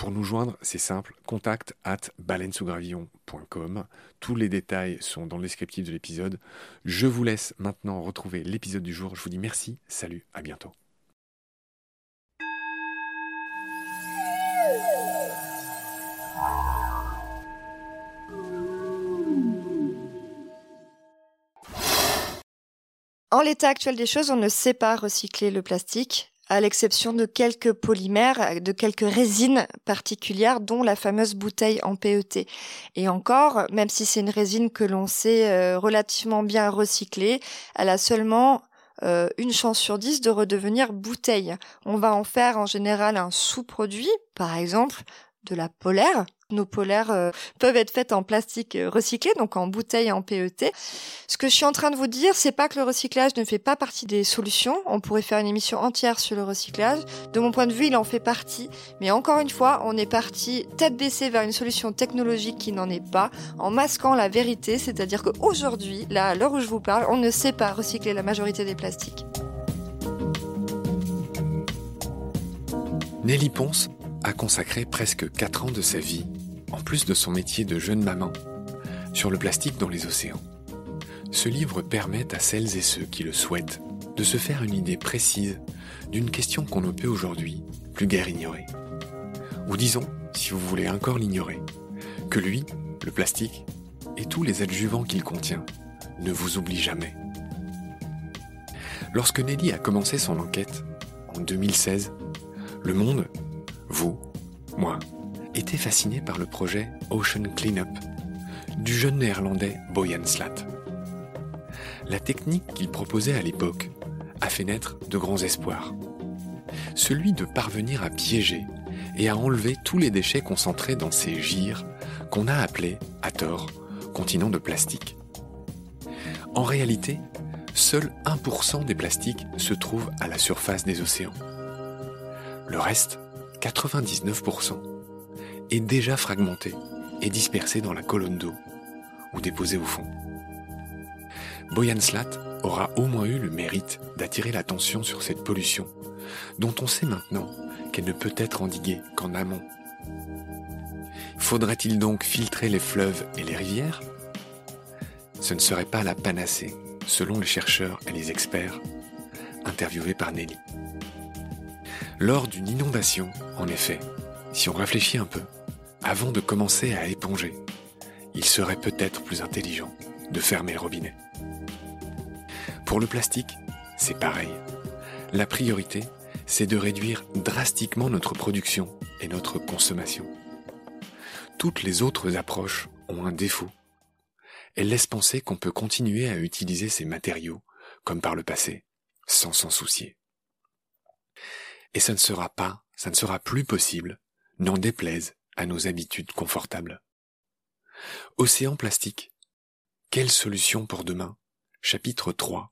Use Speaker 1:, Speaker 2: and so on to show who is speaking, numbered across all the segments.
Speaker 1: Pour nous joindre, c'est simple, contact at baleinesougravillon.com. Tous les détails sont dans le descriptif de l'épisode. Je vous laisse maintenant retrouver l'épisode du jour. Je vous dis merci, salut, à bientôt.
Speaker 2: En l'état actuel des choses, on ne sait pas recycler le plastique à l'exception de quelques polymères, de quelques résines particulières, dont la fameuse bouteille en PET. Et encore, même si c'est une résine que l'on sait euh, relativement bien recycler, elle a seulement euh, une chance sur dix de redevenir bouteille. On va en faire en général un sous-produit, par exemple de la polaire, nos polaires euh, peuvent être faites en plastique euh, recyclé, donc en bouteille en PET. Ce que je suis en train de vous dire, c'est pas que le recyclage ne fait pas partie des solutions. On pourrait faire une émission entière sur le recyclage. De mon point de vue, il en fait partie. Mais encore une fois, on est parti tête baissée vers une solution technologique qui n'en est pas, en masquant la vérité, c'est-à-dire qu'aujourd'hui, là, à l'heure où je vous parle, on ne sait pas recycler la majorité des plastiques.
Speaker 1: Nelly Ponce a consacré presque 4 ans de sa vie en plus de son métier de jeune maman, sur le plastique dans les océans. Ce livre permet à celles et ceux qui le souhaitent de se faire une idée précise d'une question qu'on ne peut aujourd'hui plus guère ignorer. Ou disons, si vous voulez encore l'ignorer, que lui, le plastique, et tous les adjuvants qu'il contient, ne vous oublient jamais. Lorsque Nelly a commencé son enquête, en 2016, le monde, vous, moi, était fasciné par le projet Ocean Cleanup du jeune néerlandais Boyan Slat. La technique qu'il proposait à l'époque a fait naître de grands espoirs. Celui de parvenir à piéger et à enlever tous les déchets concentrés dans ces gires qu'on a appelés, à tort, continents de plastique. En réalité, seul 1% des plastiques se trouvent à la surface des océans. Le reste, 99%, est déjà fragmenté et dispersé dans la colonne d'eau ou déposé au fond. Boyan Slat aura au moins eu le mérite d'attirer l'attention sur cette pollution, dont on sait maintenant qu'elle ne peut être endiguée qu'en amont. Faudrait-il donc filtrer les fleuves et les rivières? Ce ne serait pas la panacée, selon les chercheurs et les experts interviewés par Nelly. Lors d'une inondation, en effet, si on réfléchit un peu, avant de commencer à éponger, il serait peut-être plus intelligent de fermer le robinet. Pour le plastique, c'est pareil. La priorité,
Speaker 3: c'est de réduire drastiquement notre production et notre consommation. Toutes les autres approches ont un défaut. Elles laissent penser qu'on peut continuer à utiliser ces matériaux, comme par le passé, sans s'en soucier. Et ça ne sera pas, ça ne sera plus possible, n'en déplaise à nos habitudes confortables. Océan plastique. Quelle solution pour demain? Chapitre 3.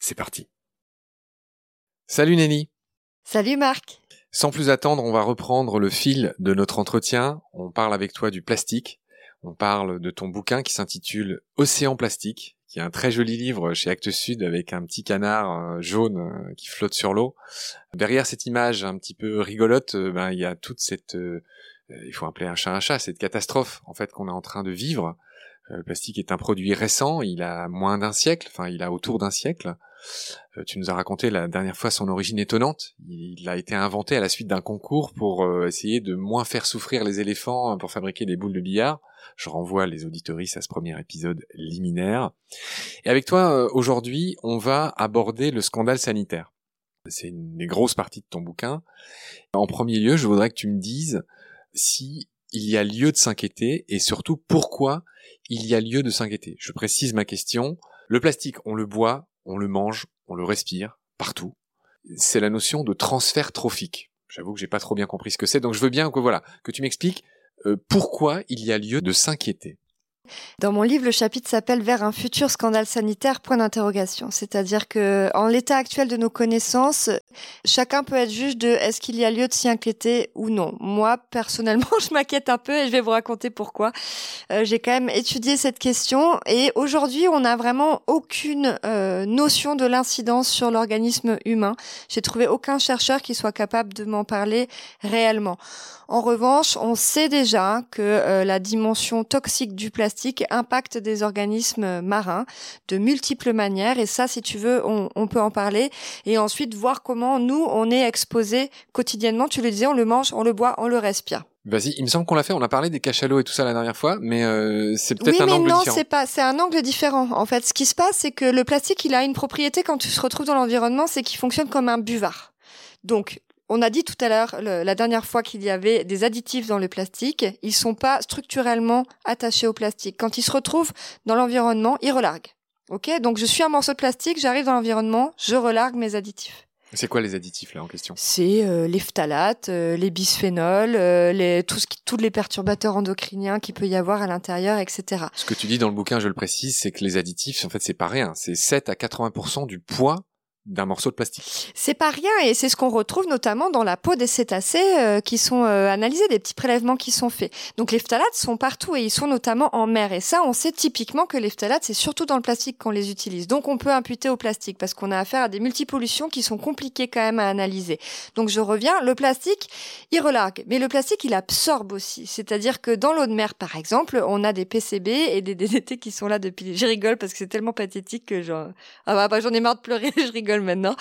Speaker 3: C'est parti.
Speaker 1: Salut Nelly.
Speaker 2: Salut Marc.
Speaker 1: Sans plus attendre, on va reprendre le fil de notre entretien. On parle avec toi du plastique. On parle de ton bouquin qui s'intitule Océan plastique, qui est un très joli livre chez Actes Sud avec un petit canard euh, jaune euh, qui flotte sur l'eau. Derrière cette image un petit peu rigolote, euh, ben, il y a toute cette, il faut appeler un chat un chat, cette catastrophe en fait qu'on est en train de vivre. Le plastique est un produit récent, il a moins d'un siècle, enfin il a autour d'un siècle. Tu nous as raconté la dernière fois son origine étonnante. Il a été inventé à la suite d'un concours pour essayer de moins faire souffrir les éléphants pour fabriquer des boules de billard. Je renvoie les auditoristes à ce premier épisode liminaire. Et avec toi, euh, aujourd'hui, on va aborder le scandale sanitaire. C'est une des grosses parties de ton bouquin. En premier lieu, je voudrais que tu me dises si il y a lieu de s'inquiéter et surtout pourquoi il y a lieu de s'inquiéter. Je précise ma question. Le plastique, on le boit, on le mange, on le respire, partout. C'est la notion de transfert trophique. J'avoue que j'ai pas trop bien compris ce que c'est, donc je veux bien que voilà, que tu m'expliques euh, pourquoi il y a lieu de s'inquiéter
Speaker 2: dans mon livre, le chapitre s'appelle Vers un futur scandale sanitaire, point d'interrogation. C'est-à-dire que, en l'état actuel de nos connaissances, chacun peut être juge de est-ce qu'il y a lieu de s'y inquiéter ou non. Moi, personnellement, je m'inquiète un peu et je vais vous raconter pourquoi. Euh, j'ai quand même étudié cette question et aujourd'hui, on n'a vraiment aucune euh, notion de l'incidence sur l'organisme humain. J'ai trouvé aucun chercheur qui soit capable de m'en parler réellement. En revanche, on sait déjà que euh, la dimension toxique du plastique impacte des organismes marins de multiples manières. Et ça, si tu veux, on, peut en parler. Et ensuite, voir comment nous, on est exposé quotidiennement. Tu le disais, on le mange, on le boit, on le respire.
Speaker 1: Vas-y, il me semble qu'on l'a fait, on a parlé des cachalots et tout ça la dernière fois, mais euh, c'est peut-être un angle
Speaker 2: non,
Speaker 1: différent.
Speaker 2: c'est pas, c'est un angle différent. En fait, ce qui se passe, c'est que le plastique, il a une propriété quand tu se retrouves dans l'environnement, c'est qu'il fonctionne comme un buvard. Donc, on a dit tout à l'heure, la dernière fois, qu'il y avait des additifs dans le plastique. Ils sont pas structurellement attachés au plastique. Quand ils se retrouvent dans l'environnement, ils relarguent. Ok, donc je suis un morceau de plastique, j'arrive dans l'environnement, je relargue mes additifs.
Speaker 1: C'est quoi les additifs là en question?
Speaker 2: C'est euh, les phtalates, euh, les bisphénols, euh, les, tout ce qui, tous les perturbateurs endocriniens qu'il peut y avoir à l'intérieur, etc.
Speaker 1: Ce que tu dis dans le bouquin, je le précise, c'est que les additifs, en fait, c'est pas rien. C'est 7 à 80% du poids d'un morceau de plastique.
Speaker 2: C'est pas rien et c'est ce qu'on retrouve notamment dans la peau des cétacés euh, qui sont euh, analysés, des petits prélèvements qui sont faits. Donc les phtalates sont partout et ils sont notamment en mer et ça on sait typiquement que les phtalates c'est surtout dans le plastique qu'on les utilise. Donc on peut imputer au plastique parce qu'on a affaire à des multipollutions qui sont compliquées quand même à analyser. Donc je reviens, le plastique il relargue mais le plastique il absorbe aussi. C'est-à-dire que dans l'eau de mer par exemple, on a des PCB et des DDT qui sont là depuis je rigole parce que c'est tellement pathétique que j'en ah bah, bah j'en ai marre de pleurer, je rigole maintenant.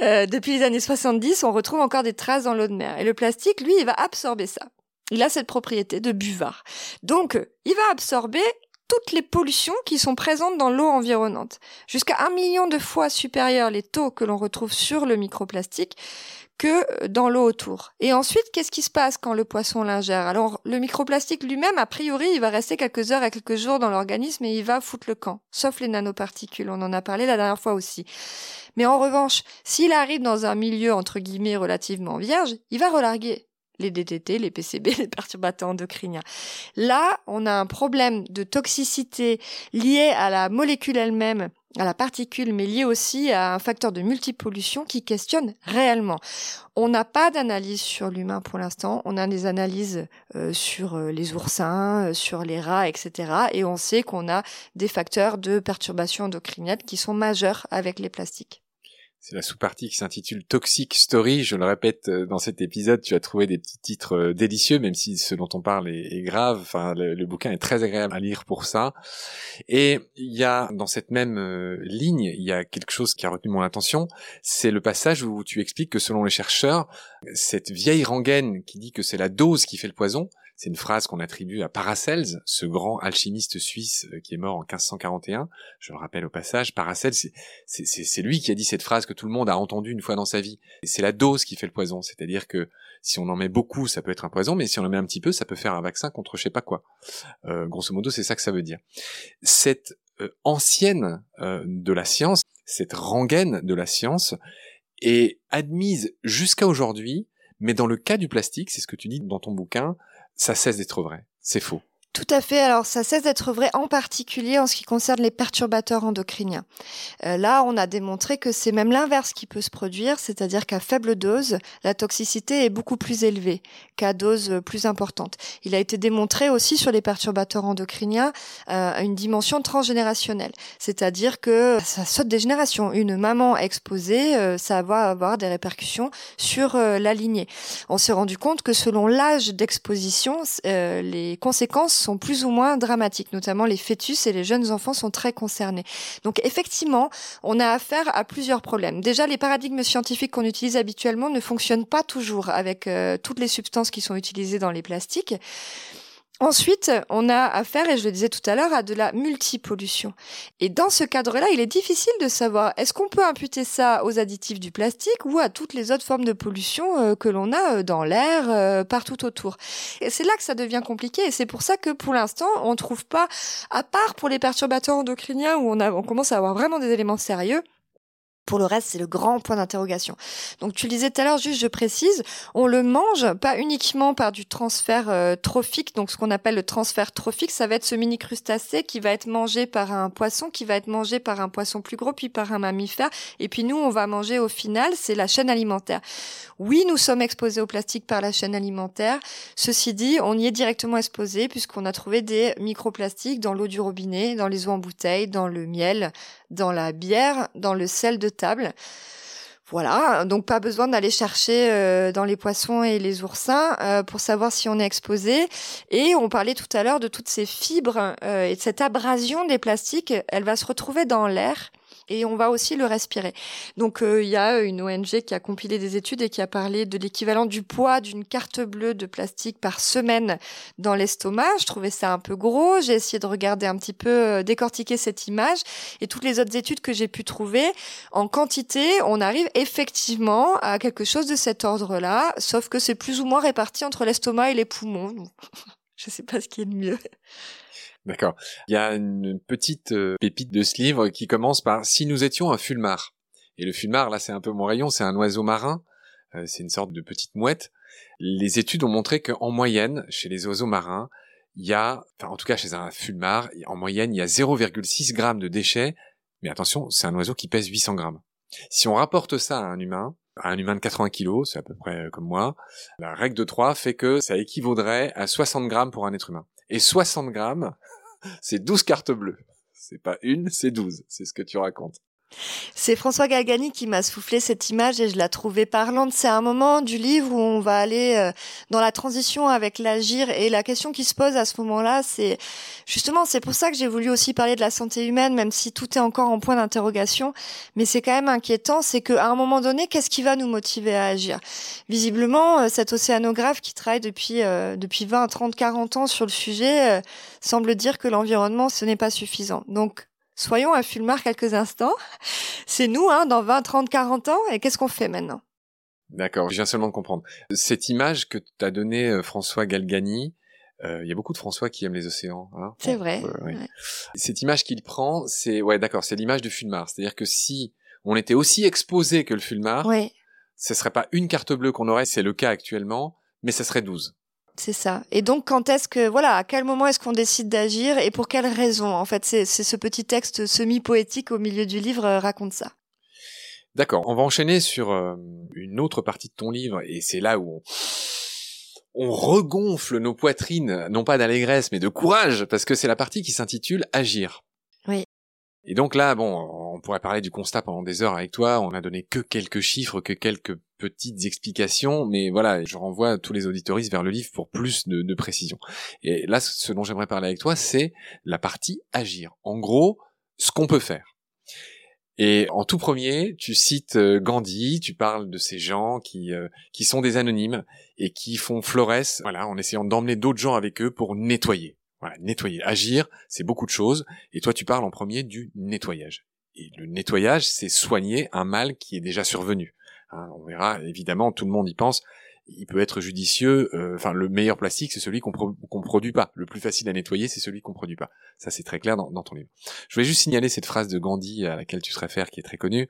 Speaker 2: Euh, depuis les années 70, on retrouve encore des traces dans l'eau de mer. Et le plastique, lui, il va absorber ça. Il a cette propriété de buvard. Donc, il va absorber toutes les pollutions qui sont présentes dans l'eau environnante. Jusqu'à un million de fois supérieurs les taux que l'on retrouve sur le microplastique que dans l'eau autour. Et ensuite, qu'est-ce qui se passe quand le poisson l'ingère? Alors, le microplastique lui-même, a priori, il va rester quelques heures et quelques jours dans l'organisme et il va foutre le camp, sauf les nanoparticules. On en a parlé la dernière fois aussi. Mais en revanche, s'il arrive dans un milieu, entre guillemets, relativement vierge, il va relarguer les DTT, les PCB, les perturbateurs endocriniens. Là, on a un problème de toxicité lié à la molécule elle-même à la particule, mais lié aussi à un facteur de multipollution qui questionne réellement. On n'a pas d'analyse sur l'humain pour l'instant, on a des analyses euh, sur euh, les oursins, euh, sur les rats, etc. Et on sait qu'on a des facteurs de perturbation endocrinienne qui sont majeurs avec les plastiques.
Speaker 1: C'est la sous-partie qui s'intitule Toxic Story. Je le répète, euh, dans cet épisode, tu as trouvé des petits titres euh, délicieux, même si ce dont on parle est, grave. Enfin, le, bouquin est très agréable à lire pour ça. Et il y a, dans cette même euh, ligne, il y a quelque chose qui a retenu mon attention. C'est le passage où tu expliques que selon les chercheurs, cette vieille rengaine qui dit que c'est la dose qui fait le poison, C'est une phrase qu'on attribue à Paracelse, ce grand alchimiste suisse euh, qui est mort en 1541. Je le rappelle au passage, Paracelse, c'est lui qui a dit cette phrase que tout le monde a entendue une fois dans sa vie. C'est la dose qui fait le poison, c'est-à-dire que si on en met beaucoup, ça peut être un poison, mais si on en met un petit peu, ça peut faire un vaccin contre je sais pas quoi. Euh, grosso modo, c'est ça que ça veut dire. Cette euh, ancienne euh, de la science, cette rengaine de la science, est admise jusqu'à aujourd'hui, mais dans le cas du plastique, c'est ce que tu dis dans ton bouquin, ça cesse d'être vrai. C'est faux.
Speaker 2: Tout à fait. Alors, ça cesse d'être vrai, en particulier en ce qui concerne les perturbateurs endocriniens. Euh, là, on a démontré que c'est même l'inverse qui peut se produire, c'est-à-dire qu'à faible dose, la toxicité est beaucoup plus élevée qu'à dose plus importante. Il a été démontré aussi sur les perturbateurs endocriniens euh, une dimension transgénérationnelle, c'est-à-dire que ça saute des générations. Une maman exposée, euh, ça va avoir des répercussions sur euh, la lignée. On s'est rendu compte que selon l'âge d'exposition, euh, les conséquences plus ou moins dramatiques, notamment les fœtus et les jeunes enfants sont très concernés. Donc effectivement, on a affaire à plusieurs problèmes. Déjà, les paradigmes scientifiques qu'on utilise habituellement ne fonctionnent pas toujours avec euh, toutes les substances qui sont utilisées dans les plastiques. Ensuite, on a affaire, et je le disais tout à l'heure, à de la multipollution. Et dans ce cadre-là, il est difficile de savoir est-ce qu'on peut imputer ça aux additifs du plastique ou à toutes les autres formes de pollution euh, que l'on a euh, dans l'air, euh, partout autour? Et c'est là que ça devient compliqué, et c'est pour ça que pour l'instant, on ne trouve pas, à part pour les perturbateurs endocriniens où on, a, on commence à avoir vraiment des éléments sérieux, pour le reste, c'est le grand point d'interrogation. Donc tu le disais tout à l'heure, juste je précise, on le mange pas uniquement par du transfert euh, trophique, donc ce qu'on appelle le transfert trophique, ça va être ce mini crustacé qui va être mangé par un poisson, qui va être mangé par un poisson plus gros, puis par un mammifère, et puis nous, on va manger au final, c'est la chaîne alimentaire. Oui, nous sommes exposés au plastique par la chaîne alimentaire. Ceci dit, on y est directement exposé puisqu'on a trouvé des microplastiques dans l'eau du robinet, dans les eaux en bouteille, dans le miel, dans la bière, dans le sel de table. Voilà, donc pas besoin d'aller chercher euh, dans les poissons et les oursins euh, pour savoir si on est exposé. Et on parlait tout à l'heure de toutes ces fibres euh, et de cette abrasion des plastiques, elle va se retrouver dans l'air et on va aussi le respirer. Donc euh, il y a une ONG qui a compilé des études et qui a parlé de l'équivalent du poids d'une carte bleue de plastique par semaine dans l'estomac. Je trouvais ça un peu gros. J'ai essayé de regarder un petit peu euh, décortiquer cette image et toutes les autres études que j'ai pu trouver en quantité, on arrive effectivement à quelque chose de cet ordre-là, sauf que c'est plus ou moins réparti entre l'estomac et les poumons. Je sais pas ce qui est le mieux.
Speaker 1: D'accord. Il y a une petite euh, pépite de ce livre qui commence par Si nous étions un fulmar. Et le fulmar, là, c'est un peu mon rayon, c'est un oiseau marin. Euh, c'est une sorte de petite mouette. Les études ont montré qu'en moyenne, chez les oiseaux marins, il y a, enfin, en tout cas chez un fulmar, en moyenne, il y a 0,6 grammes de déchets. Mais attention, c'est un oiseau qui pèse 800 grammes. Si on rapporte ça à un humain, à un humain de 80 kilos, c'est à peu près comme moi, la règle de 3 fait que ça équivaudrait à 60 grammes pour un être humain. Et 60 grammes, c'est 12 cartes bleues. C'est pas une, c'est 12. C'est ce que tu racontes.
Speaker 2: C'est François Galgani qui m'a soufflé cette image et je la trouvais parlante. C'est un moment du livre où on va aller euh, dans la transition avec l'agir et la question qui se pose à ce moment-là, c'est justement, c'est pour ça que j'ai voulu aussi parler de la santé humaine, même si tout est encore en point d'interrogation. Mais c'est quand même inquiétant, c'est qu'à un moment donné, qu'est-ce qui va nous motiver à agir? Visiblement, euh, cet océanographe qui travaille depuis euh, depuis 20, 30, 40 ans sur le sujet semble dire que l'environnement, ce n'est pas suffisant. Donc Soyons à Fulmar quelques instants. C'est nous, hein, dans 20, 30, 40 ans, et qu'est-ce qu'on fait maintenant?
Speaker 1: D'accord, je viens seulement de comprendre. Cette image que t'as donnée euh, François Galgani, euh, il y a beaucoup de François qui aiment les océans. Hein
Speaker 2: c'est vrai.
Speaker 1: Cette image qu'il prend, c'est ouais, d'accord, c'est l'image de Fulmar. C'est-à-dire que si on était aussi exposé que le Fulmar,
Speaker 2: oui.
Speaker 1: ce serait pas une carte bleue qu'on aurait, c'est le cas actuellement, mais ce serait 12.
Speaker 2: C'est ça. Et donc, quand est-ce que, voilà, à quel moment est-ce qu'on décide d'agir et pour quelles raisons En fait, c'est ce petit texte semi-poétique au milieu du livre euh, raconte ça.
Speaker 1: D'accord. On va enchaîner sur euh, une autre partie de ton livre et c'est là où on, on regonfle nos poitrines, non pas d'allégresse, mais de courage, parce que c'est la partie qui s'intitule Agir. Et donc là, bon, on pourrait parler du constat pendant des heures avec toi. On a donné que quelques chiffres, que quelques petites explications, mais voilà, je renvoie tous les auditoristes vers le livre pour plus de, de précision. Et là, ce dont j'aimerais parler avec toi, c'est la partie agir. En gros, ce qu'on peut faire. Et en tout premier, tu cites euh, Gandhi, tu parles de ces gens qui euh, qui sont des anonymes et qui font florès, voilà, en essayant d'emmener d'autres gens avec eux pour nettoyer. Voilà, nettoyer, agir, c'est beaucoup de choses. Et toi, tu parles en premier du nettoyage. Et le nettoyage, c'est soigner un mal qui est déjà survenu. Hein, on verra, évidemment, tout le monde y pense il peut être judicieux. Euh, enfin, le meilleur plastique, c'est celui qu'on ne produit pas. Le plus facile à nettoyer, c'est celui qu'on produit pas. Ça, c'est très clair dans, ton livre. Je voulais juste signaler cette phrase de Gandhi à laquelle tu te réfères, qui est très connue.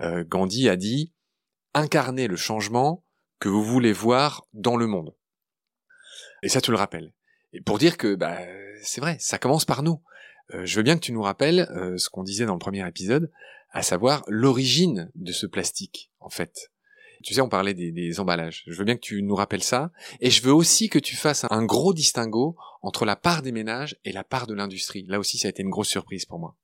Speaker 1: Euh, Gandhi a dit incarnez le changement que vous voulez voir dans le monde. Et ça, tu le rappelles. Et pour dire que, bah, c'est vrai, ça commence par nous. Euh, je veux bien que tu nous rappelles ce qu'on disait dans le premier épisode, à savoir l'origine de ce plastique, en fait. Tu sais, on parlait des, emballages. Je veux bien que tu nous rappelles ça. Et je veux aussi que tu fasses un gros distinguo entre la part des ménages et la part de l'industrie. Là aussi, ça a été une grosse surprise pour moi.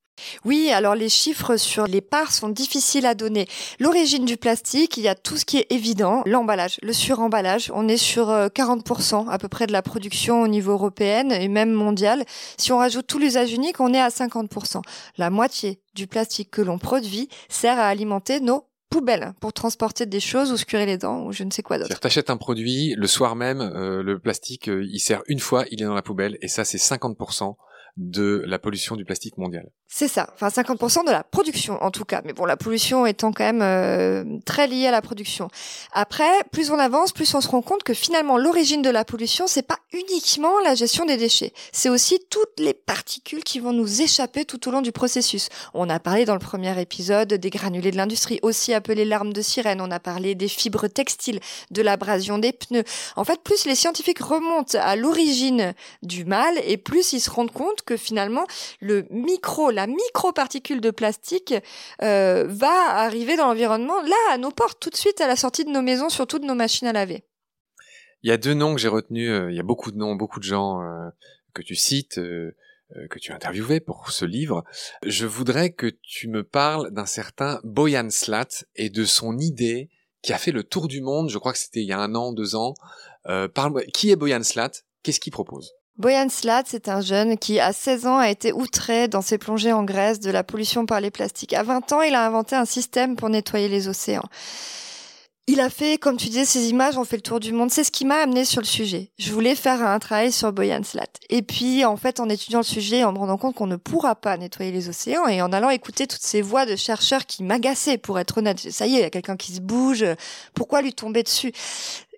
Speaker 2: Oui, alors les chiffres sur les parts sont difficiles à donner. L'origine du plastique, il y a tout ce qui est évident, l'emballage, le suremballage. On est sur 40% euh, à peu près de la production au niveau européen et même mondial. Si on rajoute tout l'usage unique, on est à 50%. La moitié du plastique que l'on produit sert à alimenter nos poubelle pour transporter des choses ou se les dents ou je ne sais quoi d'autre.
Speaker 1: T'achètes un produit, le soir même, euh, le plastique, euh, il sert une fois, il est dans la poubelle et ça c'est 50% de la pollution du plastique mondial.
Speaker 2: C'est ça, enfin 50% de la production en tout cas, mais bon la pollution étant quand même euh, très liée à la production. Après, plus on avance, plus on se rend compte que finalement l'origine de la pollution c'est pas uniquement la gestion des déchets, c'est aussi toutes les particules qui vont nous échapper tout au long du processus. On a parlé dans le premier épisode des granulés de l'industrie, aussi appelés larmes de sirène, on a parlé des fibres textiles, de l'abrasion des pneus. En fait, plus les scientifiques remontent à l'origine du mal et plus ils se rendent compte que finalement le micro, la micro-particule de plastique euh, va arriver dans l'environnement, là, à nos portes, tout de suite à la sortie de nos maisons, surtout de nos machines à laver.
Speaker 1: Il y a deux noms que j'ai retenus, euh, il y a beaucoup de noms, beaucoup de gens euh, que tu cites, que tu as interviewé pour ce livre. Je voudrais que tu me parles d'un certain Boyan Slat et de son idée qui a fait le tour du monde, je crois que c'était il y a un an, deux ans. qui est Boyan Slat Qu'est-ce qu'il propose?
Speaker 2: Boyan Slat, c'est un jeune qui, à 16 ans, a été outré dans ses plongées en Grèce de la pollution par les plastiques. À 20 ans, il a inventé un système pour nettoyer les océans. Il a fait, comme tu disais, ces images ont fait le tour du monde. C'est ce qui m'a amené sur le sujet. Je voulais faire un travail sur Boyan Slat. Et puis, en fait, en étudiant le sujet, en me rendant compte qu'on ne pourra pas nettoyer les océans et en allant écouter toutes ces voix de chercheurs qui m'agaçaient, pour être honnête. Ça y est, il y a quelqu'un qui se bouge. Pourquoi lui tomber dessus?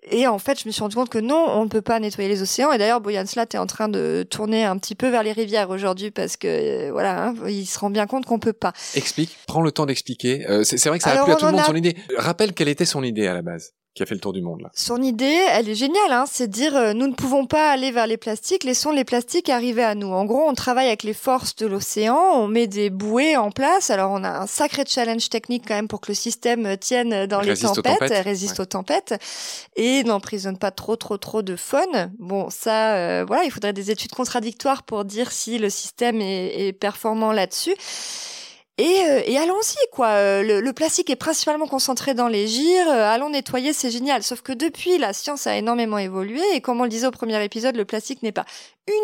Speaker 2: Et en fait, je me suis rendu compte que non, on ne peut pas nettoyer les océans. Et d'ailleurs, Boyan Slat est en train de tourner un petit peu vers les rivières aujourd'hui parce que euh, voilà, hein, il se rend bien compte qu'on peut pas.
Speaker 1: Explique, prends le temps d'expliquer. Euh, c'est vrai que ça a plu à tout le monde son idée. Rappelle quelle était son idée à la base qui a fait le tour du monde là.
Speaker 2: Son idée, elle est géniale, hein, c'est de dire euh, nous ne pouvons pas aller vers les plastiques, laissons les plastiques arriver à nous. En gros, on travaille avec les forces de l'océan, on met des bouées en place. Alors on a un sacré challenge technique quand même pour que le système tienne dans les tempêtes, résiste aux tempêtes et n'emprisonne pas trop trop trop de faune. Bon, ça, euh, voilà, il faudrait des études contradictoires pour dire si le système est, est performant là-dessus. Et, euh, et allons-y, quoi. Euh, le, le, plastique est principalement concentré dans les gires. Euh, allons nettoyer, c'est génial. Sauf que depuis, la science a énormément évolué. Et comme on le disait au premier épisode, le plastique n'est pas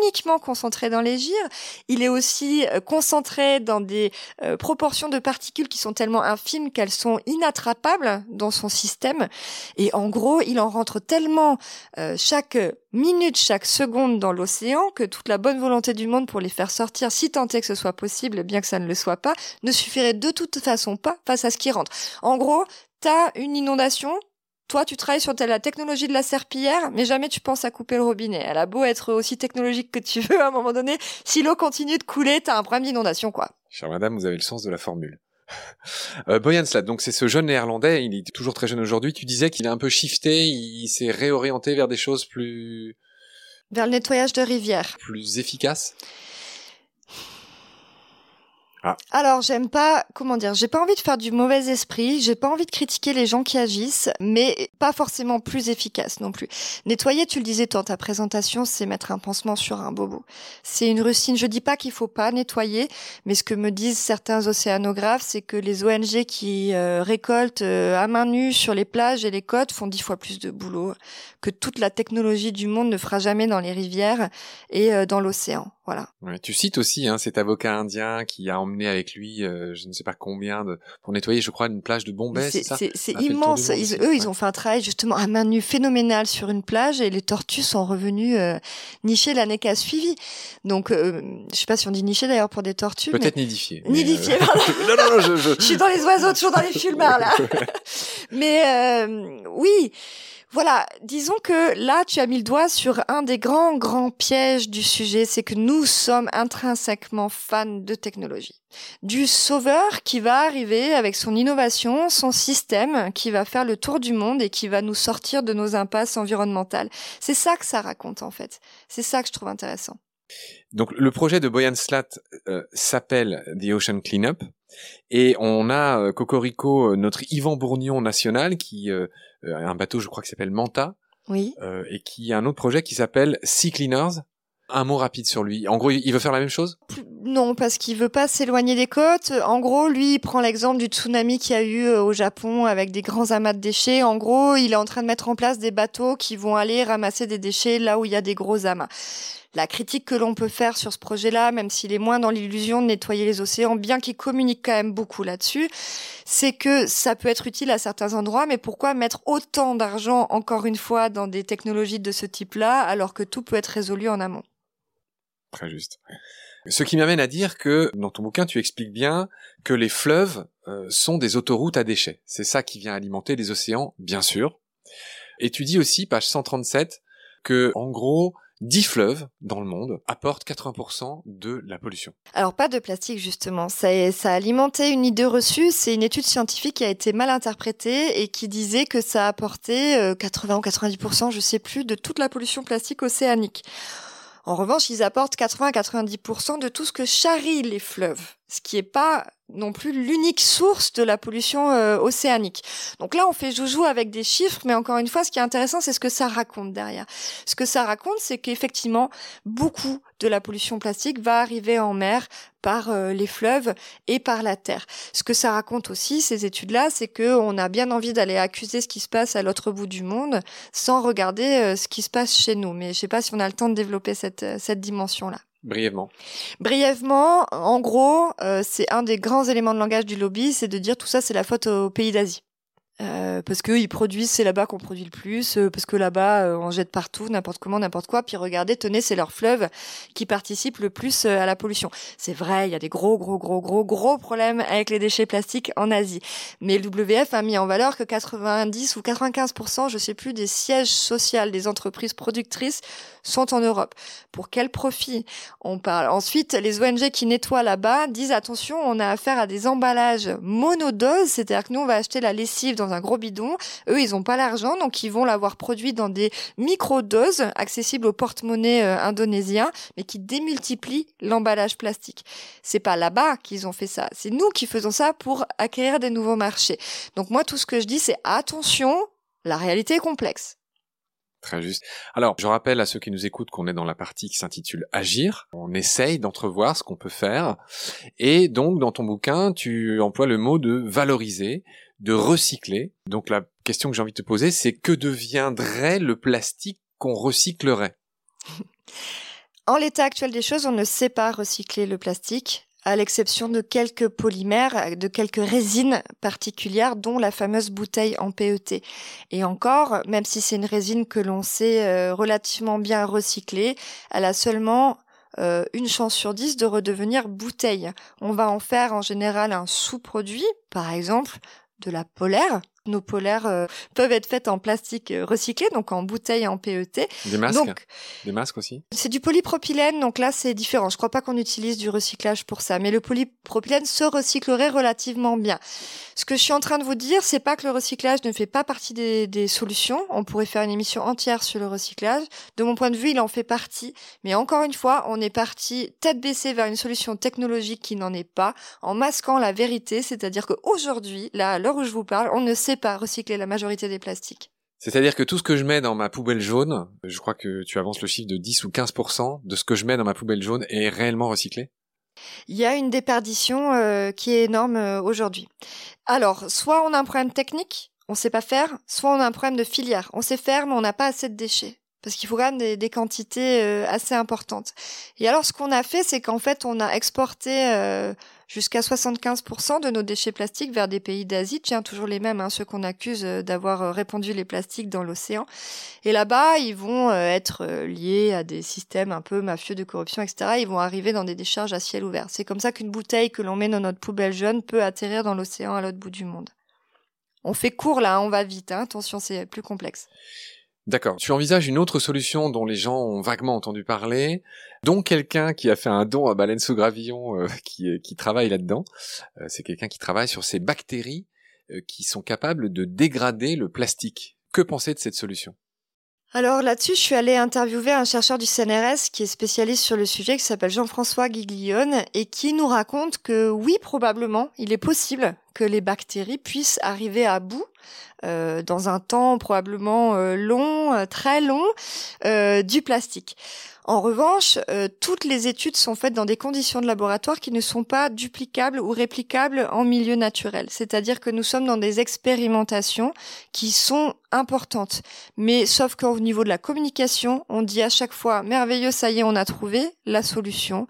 Speaker 2: uniquement concentré dans les gires. Il est aussi concentré dans des proportions de particules qui sont tellement infimes qu'elles sont inattrapables dans son système. Et en gros, il en rentre tellement chaque minute, chaque seconde dans l'océan que toute la bonne volonté du monde pour les faire sortir, si tant est que ce soit possible, bien que ça ne le soit pas, ne suffirait de toute façon pas face à ce qui rentre. En gros, t'as une inondation, toi, tu travailles sur la technologie de la serpillière, mais jamais tu penses à couper le robinet. Elle a beau être aussi technologique que tu veux, à un moment donné, si l'eau continue de couler, t'as un problème d'inondation, quoi.
Speaker 1: Chère madame, vous avez le sens de la formule. Euh, Boyan Slat, donc c'est ce jeune néerlandais, il est toujours très jeune aujourd'hui. Tu disais qu'il a un peu shifté, il s'est réorienté vers des choses plus...
Speaker 2: Vers le nettoyage de rivières.
Speaker 1: Plus efficaces?
Speaker 2: Ah. Alors, j'aime pas, comment dire, j'ai pas envie de faire du mauvais esprit, j'ai pas envie de critiquer les gens qui agissent, mais pas forcément plus efficace non plus. Nettoyer, tu le disais dans ta présentation, c'est mettre un pansement sur un bobo. C'est une rustine. Je dis pas qu'il faut pas nettoyer, mais ce que me disent certains océanographes, c'est que les ONG qui euh, récoltent euh, à main nue sur les plages et les côtes font dix fois plus de boulot que toute la technologie du monde ne fera jamais dans les rivières et euh, dans l'océan. Voilà.
Speaker 1: Ouais, tu cites aussi hein, cet avocat indien qui a emmené avec lui, euh, je ne sais pas combien, de, pour nettoyer, je crois, une plage de Bombay. C'est
Speaker 2: immense. Ils, eux, ils ont fait un travail justement à main nue phénoménal sur une plage et les tortues sont revenues euh, nicher l'année qui a suivi. Donc, euh, je sais pas si on dit nicher d'ailleurs pour des tortues.
Speaker 1: Peut-être nidifier.
Speaker 2: Nidifier.
Speaker 1: Euh... non, non, non, je, je...
Speaker 2: je suis dans les oiseaux, toujours dans les fulmars là. mais euh, oui. Voilà, disons que là, tu as mis le doigt sur un des grands, grands pièges du sujet, c'est que nous sommes intrinsèquement fans de technologie. Du sauveur qui va arriver avec son innovation, son système, qui va faire le tour du monde et qui va nous sortir de nos impasses environnementales. C'est ça que ça raconte en fait. C'est ça que je trouve intéressant.
Speaker 1: Donc le projet de Boyan Slat euh, s'appelle The Ocean Cleanup et on a euh, Cocorico, notre Yvan Bourgnon national qui euh, un bateau, je crois, qui s'appelle Manta.
Speaker 2: Oui.
Speaker 1: Euh, et qui a un autre projet qui s'appelle Sea Cleaners. Un mot rapide sur lui. En gros, il veut faire la même chose?
Speaker 2: Non, parce qu'il veut pas s'éloigner des côtes. En gros, lui, il prend l'exemple du tsunami qu'il y a eu euh, au Japon avec des grands amas de déchets. En gros, il est en train de mettre en place des bateaux qui vont aller ramasser des déchets là où il y a des gros amas la critique que l'on peut faire sur ce projet-là, même s'il est moins dans l'illusion de nettoyer les océans, bien qu'il communique quand même beaucoup là-dessus, c'est que ça peut être utile à certains endroits, mais pourquoi mettre autant d'argent, encore une fois, dans des technologies de ce type-là, alors que tout peut être résolu en amont?
Speaker 1: Très juste. Ce qui m'amène à dire que dans ton bouquin, tu expliques bien que les fleuves euh, sont des autoroutes à déchets. C'est ça qui vient alimenter les océans, bien sûr. Et tu dis aussi, page 137, que en gros, 10 fleuves dans le monde apportent 80% de la pollution.
Speaker 2: Alors pas de plastique justement, ça, ça a alimenté une idée reçue, c'est une étude scientifique qui a été mal interprétée et qui disait que ça apportait 80 ou 90%, je sais plus, de toute la pollution plastique océanique. En revanche, ils apportent 80 à 90% de tout ce que charrient les fleuves, ce qui n'est pas non plus l'unique source de la pollution euh, océanique. Donc là, on fait joujou avec des chiffres, mais encore une fois, ce qui est intéressant, c'est ce que ça raconte derrière. Ce que ça raconte, c'est qu'effectivement, beaucoup de la pollution plastique va arriver en mer par euh, les fleuves et par la terre. Ce que ça raconte aussi, ces études-là, c'est que on a bien envie d'aller accuser ce qui se passe à l'autre bout du monde sans regarder euh, ce qui se passe chez nous. Mais je sais pas si on a le temps de développer cette, cette dimension-là.
Speaker 1: Brièvement.
Speaker 2: Brièvement, en gros, euh, c'est un des grands éléments de langage du lobby, c'est de dire tout ça, c'est la faute aux pays d'Asie. Euh, parce qu'ils produisent, c'est là-bas qu'on produit le plus, euh, parce que là-bas on jette partout, n'importe comment, n'importe quoi. Puis regardez, tenez, c'est leur fleuve qui participe le plus à la pollution. C'est vrai, il y a des gros, gros, gros, gros, gros problèmes avec les déchets plastiques en Asie. Mais le WF a mis en valeur que 90 ou 95%, je sais plus, des sièges sociaux des entreprises productrices sont en Europe. Pour quel profit on parle? Ensuite, les ONG qui nettoient là-bas disent attention, on a affaire à des emballages monodoses, c'est-à-dire que nous on va acheter la lessive dans un gros bidon. Eux, ils ont pas l'argent, donc ils vont l'avoir produit dans des micro-doses accessibles au porte-monnaie euh, indonésien, mais qui démultiplient l'emballage plastique. C'est pas là-bas qu'ils ont fait ça, c'est nous qui faisons ça pour acquérir des nouveaux marchés. Donc moi, tout ce que je dis, c'est attention, la réalité est complexe.
Speaker 1: Très juste. Alors, je rappelle à ceux qui nous écoutent qu'on est dans la partie qui s'intitule Agir. On essaye d'entrevoir ce qu'on peut faire. Et donc, dans ton bouquin, tu emploies le mot de valoriser, de recycler. Donc, la question que j'ai envie de te poser, c'est que deviendrait le plastique qu'on recyclerait?
Speaker 2: En l'état actuel des choses, on ne sait pas recycler le plastique à l'exception de quelques polymères, de quelques résines particulières, dont la fameuse bouteille en PET. Et encore, même si c'est une résine que l'on sait euh, relativement bien recycler, elle a seulement euh, une chance sur dix de redevenir bouteille. On va en faire en général un sous-produit, par exemple de la polaire, nos polaires euh, peuvent être faites en plastique euh, recyclé, donc en bouteille en PET.
Speaker 1: Des masques donc, Des masques aussi
Speaker 2: C'est du polypropylène, donc là c'est différent. Je crois pas qu'on utilise du recyclage pour ça, mais le polypropylène se recyclerait relativement bien. Ce que je suis en train de vous dire, c'est pas que le recyclage ne fait pas partie des, des solutions. On pourrait faire une émission entière sur le recyclage. De mon point de vue, il en fait partie. Mais encore une fois, on est parti tête baissée vers une solution technologique qui n'en est pas, en masquant la vérité, c'est-à-dire qu'aujourd'hui, là, à l'heure où je vous parle, on ne sait pas recycler la majorité des plastiques.
Speaker 1: C'est-à-dire que tout ce que je mets dans ma poubelle jaune, je crois que tu avances le chiffre de 10 ou 15% de ce que je mets dans ma poubelle jaune est réellement recyclé?
Speaker 2: Il y a une déperdition euh, qui est énorme euh, aujourd'hui. Alors, soit on a un problème technique, on sait pas faire, soit on a un problème de filière. On sait faire, mais on n'a pas assez de déchets. parce qu'il faut quand même des, quantités euh, assez importantes. Et alors, ce qu'on a fait, c'est qu'en fait, on a exporté jusqu'à 75% de nos déchets plastiques vers des pays d'Asie, tiens, toujours les mêmes, hein, ceux qu'on accuse euh, d'avoir répandu les plastiques dans l'océan. Et là-bas, ils vont être liés à des systèmes un peu mafieux de corruption, etc. Ils vont arriver dans des décharges à ciel ouvert. C'est comme ça qu'une bouteille que l'on met dans notre poubelle jaune peut atterrir dans l'océan à l'autre bout du monde. On fait court là, on va vite, hein, attention, c'est plus complexe.
Speaker 1: D'accord. Tu envisages une autre solution dont les gens ont vaguement entendu parler, dont quelqu'un qui a fait un don à Baleine sous Gravillon euh, qui, travaille là-dedans. Euh, c'est quelqu'un qui travaille sur ces bactéries euh, qui sont capables de dégrader le plastique. Que penser de cette solution?
Speaker 2: Alors là-dessus, je suis allée interviewer un chercheur du CNRS qui est spécialiste sur le sujet, qui s'appelle Jean-François Guiglione, et qui nous raconte que oui, probablement, il est possible que les bactéries puissent arriver à bout euh, dans un temps probablement euh, long, euh, très long, du plastique. En revanche, toutes les études sont faites dans des conditions de laboratoire qui ne sont pas duplicables ou réplicables en milieu naturel. C'est-à-dire que nous sommes dans des expérimentations qui sont importantes. Mais sauf qu'au niveau de la communication, on dit à chaque fois merveilleux, ça y est, on a trouvé la solution.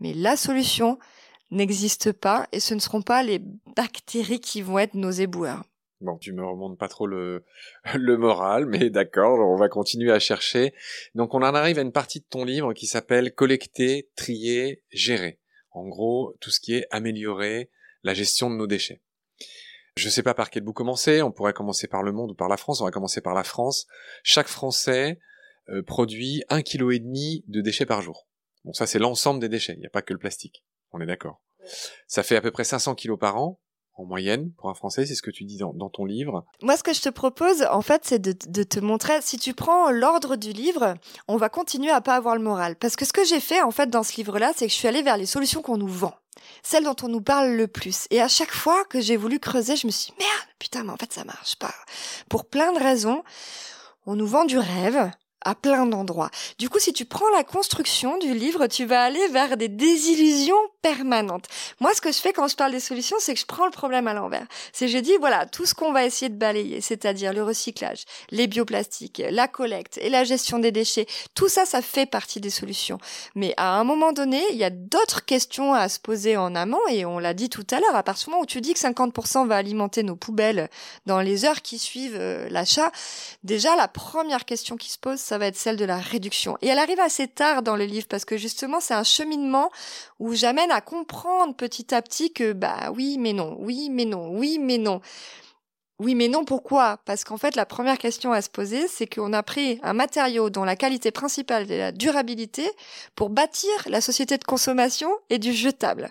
Speaker 2: Mais la solution n'existe pas et ce ne seront pas les bactéries qui vont être nos éboueurs.
Speaker 1: Bon, tu me remontes pas trop le, le moral, mais d'accord, on va continuer à chercher. Donc on en arrive à une partie de ton livre qui s'appelle Collecter, trier, gérer. En gros, tout ce qui est améliorer la gestion de nos déchets. Je sais pas par quel bout commencer, on pourrait commencer par le monde ou par la France, on va commencer par la France. Chaque Français euh, produit un kilo et demi de déchets par jour. Bon, ça c'est l'ensemble des déchets, il n'y a pas que le plastique. On est d'accord. Ça fait à peu près 500 kilos par an en moyenne pour un Français, c'est ce que tu dis dans, ton livre.
Speaker 2: Moi, ce que je te propose, en fait, c'est de, te montrer, si tu prends l'ordre du livre, on va continuer à pas avoir le moral. Parce que ce que j'ai fait, en fait, dans ce livre-là, c'est que je suis allée vers les solutions qu'on nous vend. Celles dont on nous parle le plus. Et à chaque fois que j'ai voulu creuser, je me suis dit, merde, putain, mais en fait, ça marche pas. Pour plein de raisons. On nous vend du rêve, à plein d'endroits. Du coup, si tu prends la construction du livre, tu vas aller vers des désillusions permanentes. Moi, ce que je fais quand je parle des solutions, c'est que je prends le problème à l'envers. C'est je dis, voilà, tout ce qu'on va essayer de balayer, c'est-à-dire le recyclage, les bioplastiques, la collecte et la gestion des déchets, tout ça, ça fait partie des solutions. Mais à un moment donné, il y a d'autres questions à se poser en amont, et on l'a dit tout à l'heure, à partir du moment où tu dis que 50% va alimenter nos poubelles dans les heures qui suivent euh, l'achat, déjà, la première question qui se pose, ça va être celle de la réduction. Et elle arrive assez tard dans le livre parce que justement c'est un cheminement où j'amène à comprendre petit à petit que bah oui mais non, oui mais non, oui mais non. Oui mais non, pourquoi? Parce qu'en fait la première question à se poser c'est qu'on a pris un matériau dont la qualité principale est la durabilité pour bâtir la société de consommation et du jetable.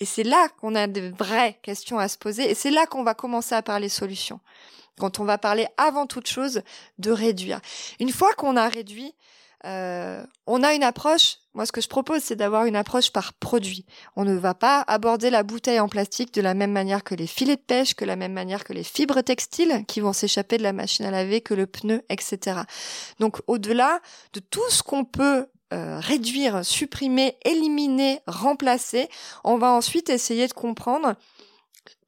Speaker 2: Et c'est là qu'on a de vraies questions à se poser et c'est là qu'on va commencer à parler solutions quand on va parler avant toute chose de réduire. Une fois qu'on a réduit, euh, on a une approche, moi ce que je propose c'est d'avoir une approche par produit. On ne va pas aborder la bouteille en plastique de la même manière que les filets de pêche, que la même manière que les fibres textiles qui vont s'échapper de la machine à laver, que le pneu, etc. Donc au-delà de tout ce qu'on peut euh, réduire, supprimer, éliminer, remplacer, on va ensuite essayer de comprendre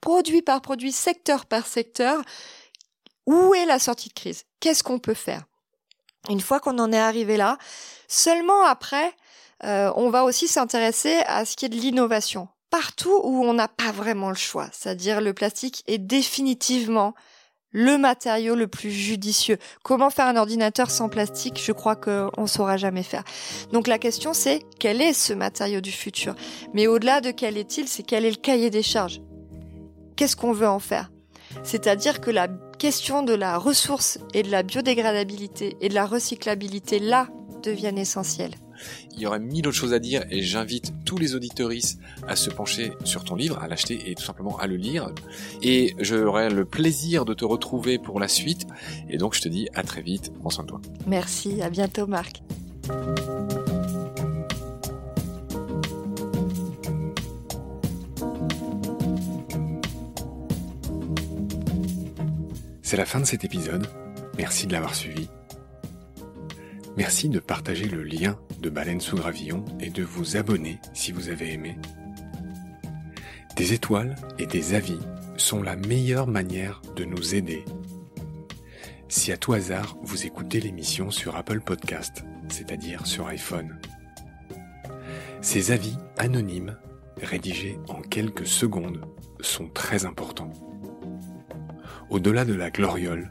Speaker 2: produit par produit, secteur par secteur, où est la sortie de crise? Qu'est-ce qu'on peut faire? Une fois qu'on en est arrivé là, seulement après, euh, on va aussi s'intéresser à ce qui est de l'innovation. Partout où on n'a pas vraiment le choix, c'est-à-dire le plastique est définitivement le matériau le plus judicieux. Comment faire un ordinateur sans plastique Je crois qu'on ne saura jamais faire. Donc la question c'est quel est ce matériau du futur? Mais au-delà de quel est-il, c'est quel est le cahier des charges? Qu'est-ce qu'on veut en faire? C'est-à-dire que la question de la ressource et de la biodégradabilité et de la recyclabilité là deviennent essentielles.
Speaker 1: Il y aurait mille autres choses à dire et j'invite tous les auditoristes à se pencher sur ton livre, à l'acheter et tout simplement à le lire. Et j'aurai le plaisir de te retrouver pour la suite. Et donc je te dis à très vite, prends soin de toi.
Speaker 2: Merci, à bientôt Marc.
Speaker 3: C'est la fin de cet épisode. Merci de l'avoir suivi. Merci de partager le lien de Baleine sous Gravillon et de vous abonner si vous avez aimé. Des étoiles et des avis sont la meilleure manière de nous aider.
Speaker 1: Si à tout hasard vous écoutez l'émission sur Apple Podcast, c'est-à-dire sur iPhone, ces avis anonymes, rédigés en quelques secondes, sont très importants. Au-delà de la gloriole,